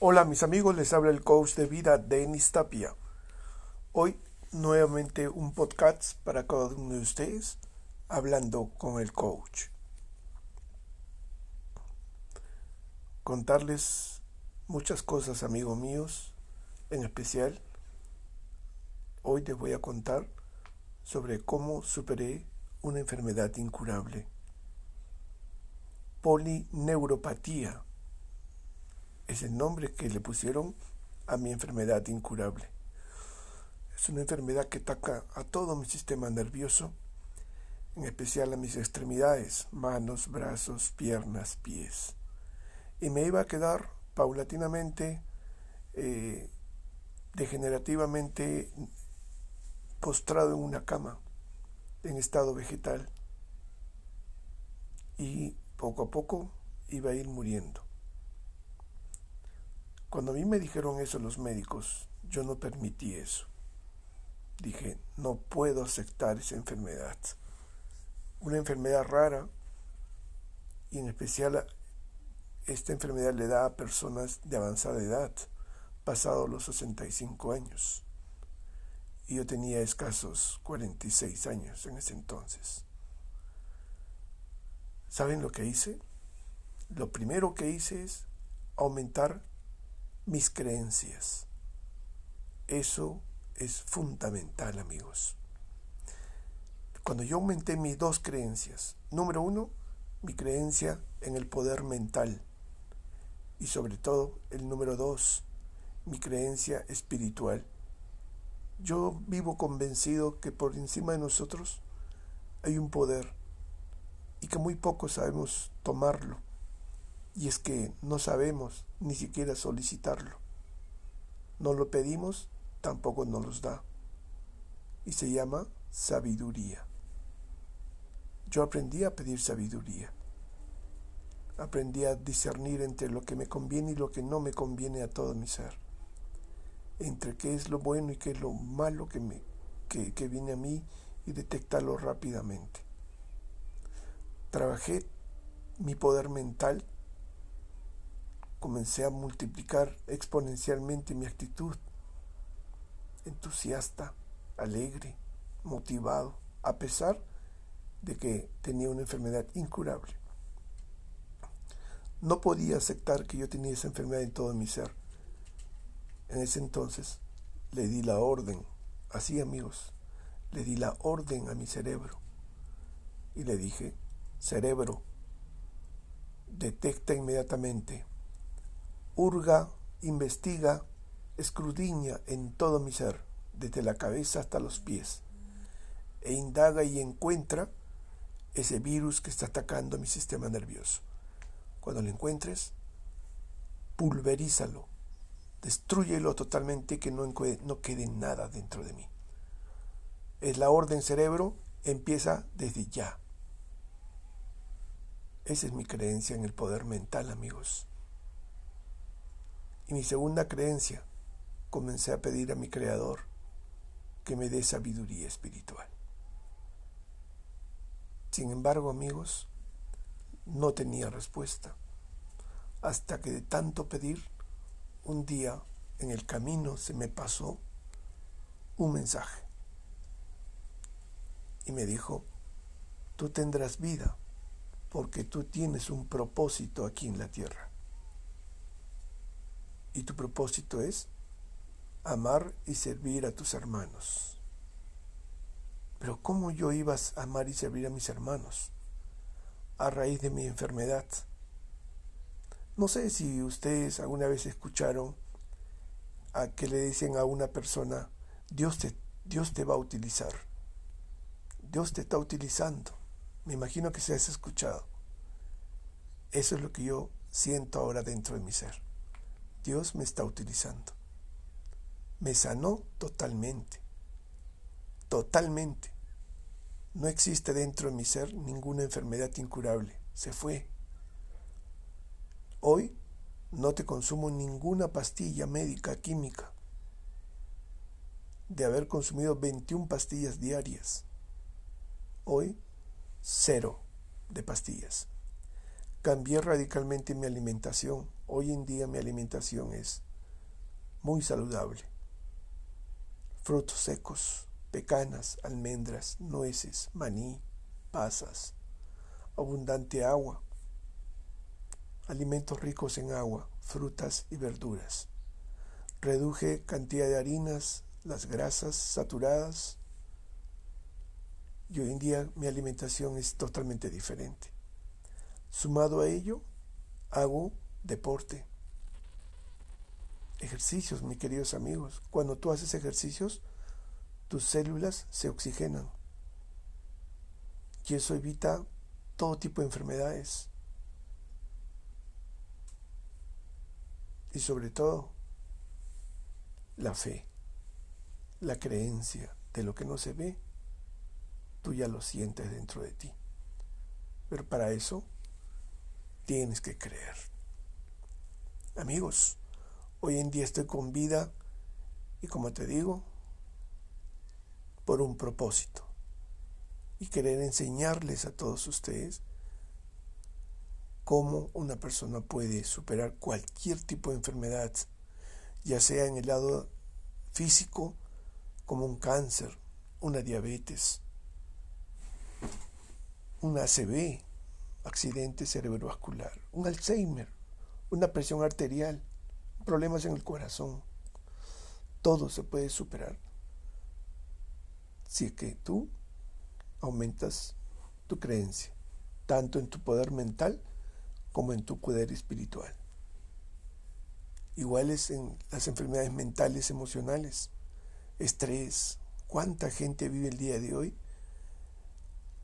Hola mis amigos, les habla el coach de vida Denis Tapia. Hoy nuevamente un podcast para cada uno de ustedes hablando con el coach. Contarles muchas cosas amigos míos, en especial hoy les voy a contar sobre cómo superé una enfermedad incurable. Polineuropatía es el nombre que le pusieron a mi enfermedad incurable. Es una enfermedad que ataca a todo mi sistema nervioso, en especial a mis extremidades, manos, brazos, piernas, pies. Y me iba a quedar paulatinamente, eh, degenerativamente postrado en una cama, en estado vegetal. Y poco a poco iba a ir muriendo. Cuando a mí me dijeron eso los médicos, yo no permití eso. Dije, no puedo aceptar esa enfermedad. Una enfermedad rara y en especial esta enfermedad le da a personas de avanzada edad, pasados los 65 años. Y yo tenía escasos 46 años en ese entonces. ¿Saben lo que hice? Lo primero que hice es aumentar mis creencias. Eso es fundamental, amigos. Cuando yo aumenté mis dos creencias, número uno, mi creencia en el poder mental y sobre todo el número dos, mi creencia espiritual. Yo vivo convencido que por encima de nosotros hay un poder y que muy pocos sabemos tomarlo y es que no sabemos ni siquiera solicitarlo. No lo pedimos, tampoco nos los da. Y se llama sabiduría. Yo aprendí a pedir sabiduría. Aprendí a discernir entre lo que me conviene y lo que no me conviene a todo mi ser. Entre qué es lo bueno y qué es lo malo que, me, que, que viene a mí y detectarlo rápidamente. Trabajé mi poder mental comencé a multiplicar exponencialmente mi actitud, entusiasta, alegre, motivado, a pesar de que tenía una enfermedad incurable. No podía aceptar que yo tenía esa enfermedad en todo mi ser. En ese entonces le di la orden, así amigos, le di la orden a mi cerebro y le dije, cerebro, detecta inmediatamente hurga, investiga, escrudiña en todo mi ser, desde la cabeza hasta los pies, e indaga y encuentra ese virus que está atacando mi sistema nervioso. Cuando lo encuentres, pulverízalo, destruyelo totalmente que no, no quede nada dentro de mí. Es la orden cerebro, empieza desde ya. Esa es mi creencia en el poder mental, amigos. Y mi segunda creencia, comencé a pedir a mi Creador que me dé sabiduría espiritual. Sin embargo, amigos, no tenía respuesta, hasta que de tanto pedir, un día en el camino se me pasó un mensaje y me dijo, tú tendrás vida porque tú tienes un propósito aquí en la tierra y tu propósito es amar y servir a tus hermanos. Pero ¿cómo yo iba a amar y servir a mis hermanos? A raíz de mi enfermedad. No sé si ustedes alguna vez escucharon a que le dicen a una persona, Dios te, Dios te va a utilizar. Dios te está utilizando. Me imagino que se has escuchado. Eso es lo que yo siento ahora dentro de mi ser. Dios me está utilizando. Me sanó totalmente. Totalmente. No existe dentro de mi ser ninguna enfermedad incurable. Se fue. Hoy no te consumo ninguna pastilla médica química. De haber consumido 21 pastillas diarias. Hoy, cero de pastillas. Cambié radicalmente mi alimentación Hoy en día mi alimentación es muy saludable. Frutos secos, pecanas, almendras, nueces, maní, pasas, abundante agua, alimentos ricos en agua, frutas y verduras. Reduje cantidad de harinas, las grasas saturadas. Y hoy en día mi alimentación es totalmente diferente. Sumado a ello, hago deporte, ejercicios, mis queridos amigos. Cuando tú haces ejercicios, tus células se oxigenan. Y eso evita todo tipo de enfermedades. Y sobre todo, la fe, la creencia de lo que no se ve, tú ya lo sientes dentro de ti. Pero para eso tienes que creer. Amigos, hoy en día estoy con vida y como te digo, por un propósito. Y querer enseñarles a todos ustedes cómo una persona puede superar cualquier tipo de enfermedad, ya sea en el lado físico, como un cáncer, una diabetes, un ACV, accidente cerebrovascular, un Alzheimer, una presión arterial, problemas en el corazón. Todo se puede superar si es que tú aumentas tu creencia, tanto en tu poder mental como en tu poder espiritual. Iguales en las enfermedades mentales, emocionales, estrés. ¿Cuánta gente vive el día de hoy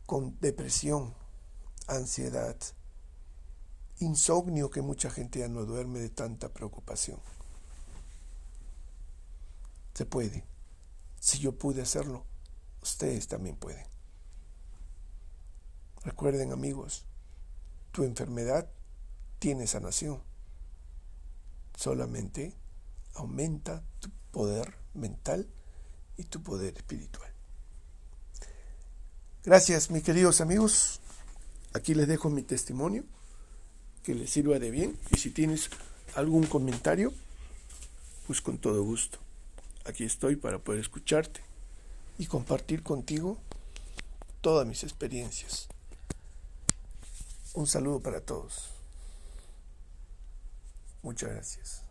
con depresión, ansiedad, insomnio que mucha gente ya no duerme de tanta preocupación? Se puede. Si yo pude hacerlo, ustedes también pueden. Recuerden amigos, tu enfermedad tiene sanación. Solamente aumenta tu poder mental y tu poder espiritual. Gracias, mis queridos amigos. Aquí les dejo mi testimonio, que les sirva de bien. Y si tienes algún comentario, pues con todo gusto. Aquí estoy para poder escucharte y compartir contigo todas mis experiencias. Un saludo para todos. Muchas gracias.